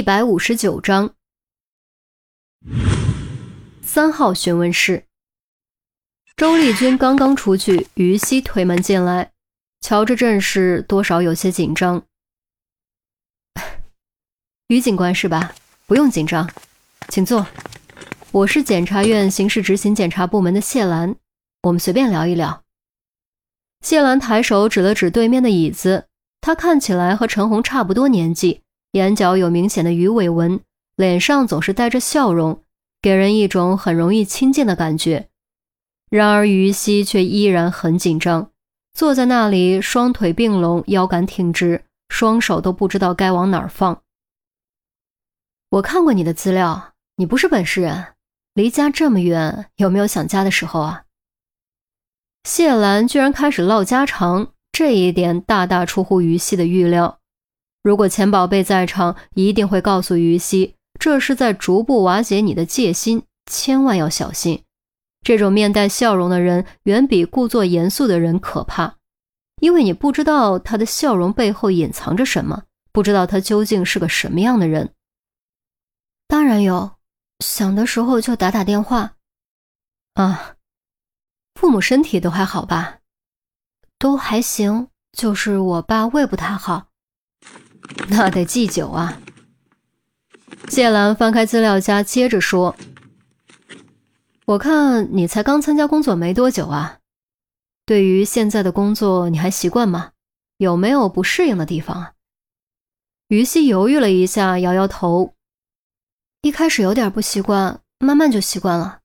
一百五十九章，三号询问室。周丽君刚刚出去，于西推门进来，瞧着阵势，多少有些紧张。于警官是吧？不用紧张，请坐。我是检察院刑事执行检察部门的谢兰，我们随便聊一聊。谢兰抬手指了指对面的椅子，她看起来和陈红差不多年纪，眼角有明显的鱼尾纹，脸上总是带着笑容，给人一种很容易亲近的感觉。然而于西却依然很紧张，坐在那里，双腿并拢，腰杆挺直，双手都不知道该往哪儿放。我看过你的资料，你不是本市人，离家这么远，有没有想家的时候啊？谢兰居然开始唠家常，这一点大大出乎于西的预料。如果钱宝贝在场，一定会告诉于西，这是在逐步瓦解你的戒心，千万要小心。这种面带笑容的人，远比故作严肃的人可怕，因为你不知道他的笑容背后隐藏着什么，不知道他究竟是个什么样的人。当然有，想的时候就打打电话。啊，父母身体都还好吧？都还行，就是我爸胃不太好，那得忌酒啊。谢兰翻开资料夹，接着说。我看你才刚参加工作没多久啊，对于现在的工作你还习惯吗？有没有不适应的地方啊？于西犹豫了一下，摇摇头。一开始有点不习惯，慢慢就习惯了。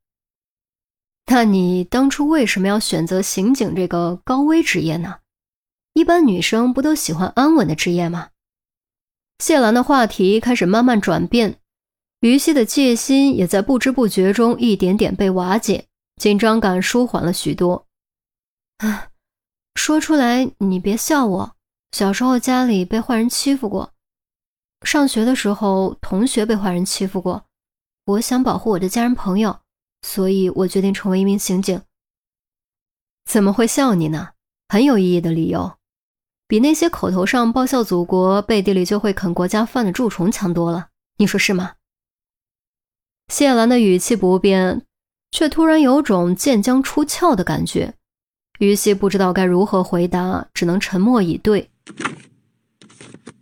那你当初为什么要选择刑警这个高危职业呢？一般女生不都喜欢安稳的职业吗？谢兰的话题开始慢慢转变。于西的戒心也在不知不觉中一点点被瓦解，紧张感舒缓了许多。啊，说出来你别笑我。小时候家里被坏人欺负过，上学的时候同学被坏人欺负过。我想保护我的家人朋友，所以我决定成为一名刑警。怎么会笑你呢？很有意义的理由，比那些口头上报效祖国、背地里就会啃国家饭的蛀虫强多了。你说是吗？谢兰的语气不变，却突然有种剑将出鞘的感觉。于西不知道该如何回答，只能沉默以对。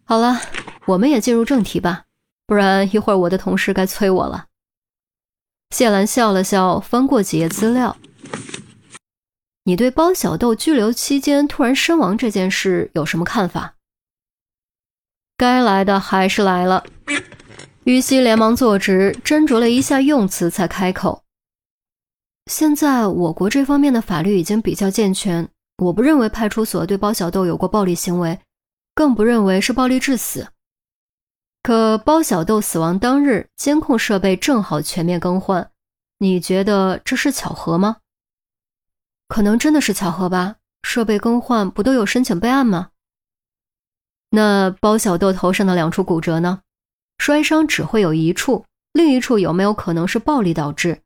好了，我们也进入正题吧，不然一会儿我的同事该催我了。谢兰笑了笑，翻过几页资料。你对包小豆拘留期间突然身亡这件事有什么看法？该来的还是来了。于西连忙坐直，斟酌了一下用词，才开口：“现在我国这方面的法律已经比较健全，我不认为派出所对包小豆有过暴力行为，更不认为是暴力致死。可包小豆死亡当日，监控设备正好全面更换，你觉得这是巧合吗？可能真的是巧合吧。设备更换不都有申请备案吗？那包小豆头上的两处骨折呢？”摔伤只会有一处，另一处有没有可能是暴力导致？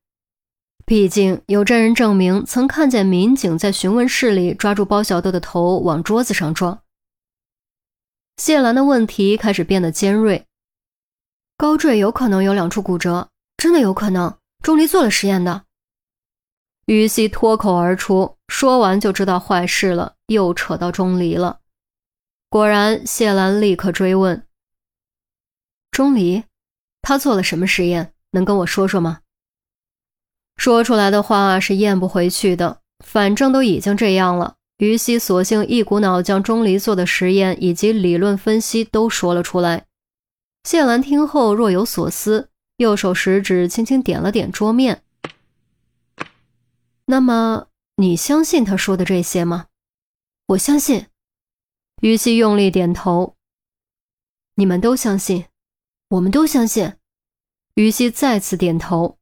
毕竟有证人证明曾看见民警在询问室里抓住包小豆的头往桌子上撞。谢兰的问题开始变得尖锐。高坠有可能有两处骨折，真的有可能。钟离做了实验的。于西脱口而出，说完就知道坏事了，又扯到钟离了。果然，谢兰立刻追问。钟离，他做了什么实验？能跟我说说吗？说出来的话是咽不回去的，反正都已经这样了。于西索性一股脑将钟离做的实验以及理论分析都说了出来。谢兰听后若有所思，右手食指轻轻点了点桌面。那么，你相信他说的这些吗？我相信。于西用力点头。你们都相信。我们都相信，于西再次点头。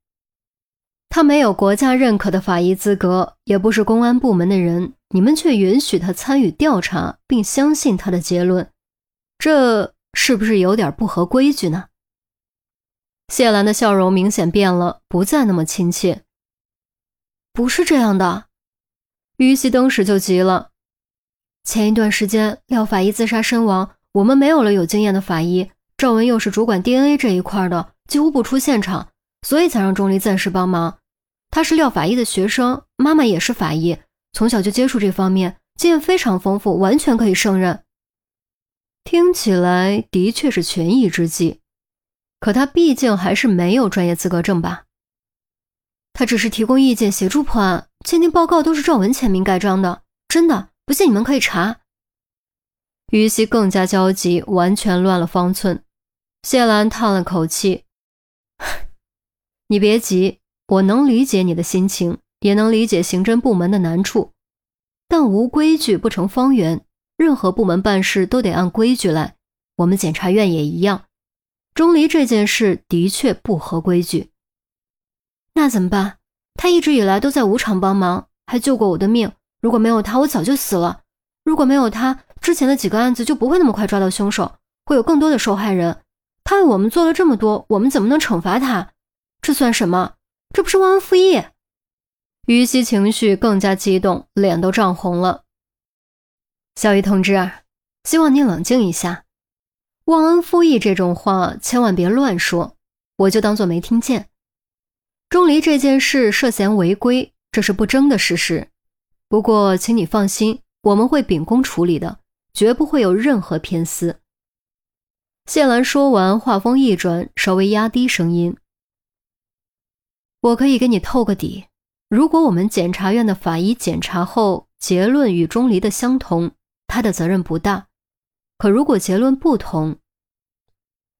他没有国家认可的法医资格，也不是公安部门的人，你们却允许他参与调查，并相信他的结论，这是不是有点不合规矩呢？谢兰的笑容明显变了，不再那么亲切。不是这样的，于西当时就急了。前一段时间廖法医自杀身亡，我们没有了有经验的法医。赵文又是主管 DNA 这一块的，几乎不出现场，所以才让钟离暂时帮忙。他是廖法医的学生，妈妈也是法医，从小就接触这方面，经验非常丰富，完全可以胜任。听起来的确是权宜之计，可他毕竟还是没有专业资格证吧？他只是提供意见，协助破案，鉴定报告都是赵文签名盖章的，真的，不信你们可以查。于西更加焦急，完全乱了方寸。谢兰叹了口气：“你别急。”我能理解你的心情，也能理解刑侦部门的难处，但无规矩不成方圆。任何部门办事都得按规矩来，我们检察院也一样。钟离这件事的确不合规矩，那怎么办？他一直以来都在无偿帮忙，还救过我的命。如果没有他，我早就死了。如果没有他，之前的几个案子就不会那么快抓到凶手，会有更多的受害人。他为我们做了这么多，我们怎么能惩罚他？这算什么？这不是忘恩负义？于西情绪更加激动，脸都涨红了。小雨同志，希望你冷静一下，忘恩负义这种话千万别乱说，我就当做没听见。钟离这件事涉嫌违规，这是不争的事实。不过，请你放心，我们会秉公处理的，绝不会有任何偏私。谢兰说完，话锋一转，稍微压低声音。我可以给你透个底，如果我们检察院的法医检查后结论与钟离的相同，他的责任不大；可如果结论不同，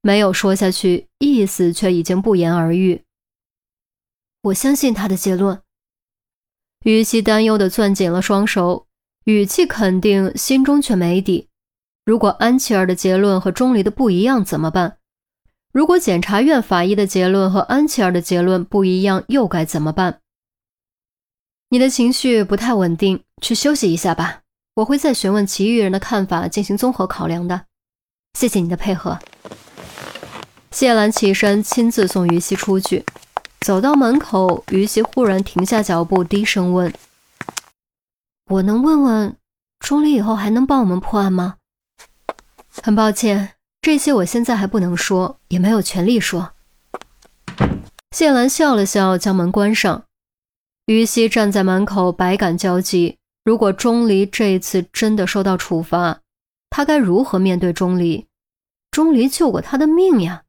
没有说下去，意思却已经不言而喻。我相信他的结论。于西担忧地攥紧了双手，语气肯定，心中却没底。如果安琪儿的结论和钟离的不一样，怎么办？如果检察院法医的结论和安琪儿的结论不一样，又该怎么办？你的情绪不太稳定，去休息一下吧。我会再询问其余人的看法，进行综合考量的。谢谢你的配合。谢兰起身，亲自送于西出去。走到门口，于西忽然停下脚步，低声问：“我能问问，钟离以后还能帮我们破案吗？”很抱歉。这些我现在还不能说，也没有权利说。谢兰笑了笑，将门关上。于西站在门口，百感交集。如果钟离这一次真的受到处罚，他该如何面对钟离？钟离救过他的命呀！